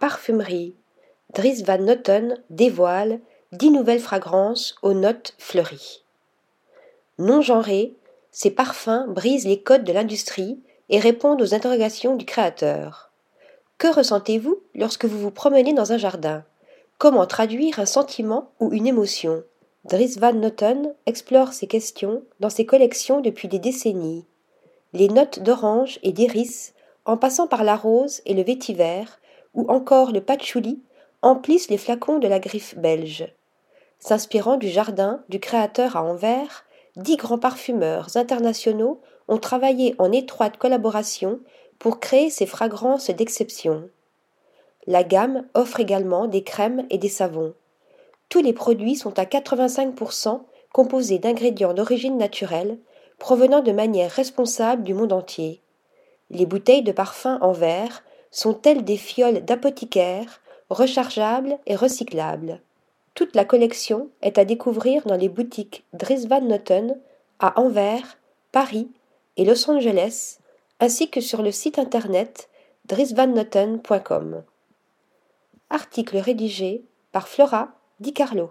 Parfumerie. Dries Van Noten dévoile dix nouvelles fragrances aux notes fleuries. Non genrés, ces parfums brisent les codes de l'industrie et répondent aux interrogations du créateur. Que ressentez-vous lorsque vous vous promenez dans un jardin? Comment traduire un sentiment ou une émotion? Dries Van Noten explore ces questions dans ses collections depuis des décennies. Les notes d'orange et d'iris, en passant par la rose et le vétiver, ou encore le patchouli, emplissent les flacons de la griffe belge. S'inspirant du jardin du créateur à Anvers, dix grands parfumeurs internationaux ont travaillé en étroite collaboration pour créer ces fragrances d'exception. La gamme offre également des crèmes et des savons. Tous les produits sont à 85% composés d'ingrédients d'origine naturelle, provenant de manière responsable du monde entier. Les bouteilles de parfum en verre sont telles des fioles d'apothicaire, rechargeables et recyclables? Toute la collection est à découvrir dans les boutiques Dries Van Noten à Anvers, Paris et Los Angeles, ainsi que sur le site internet drisvannoten.com. Article rédigé par Flora Di Carlo.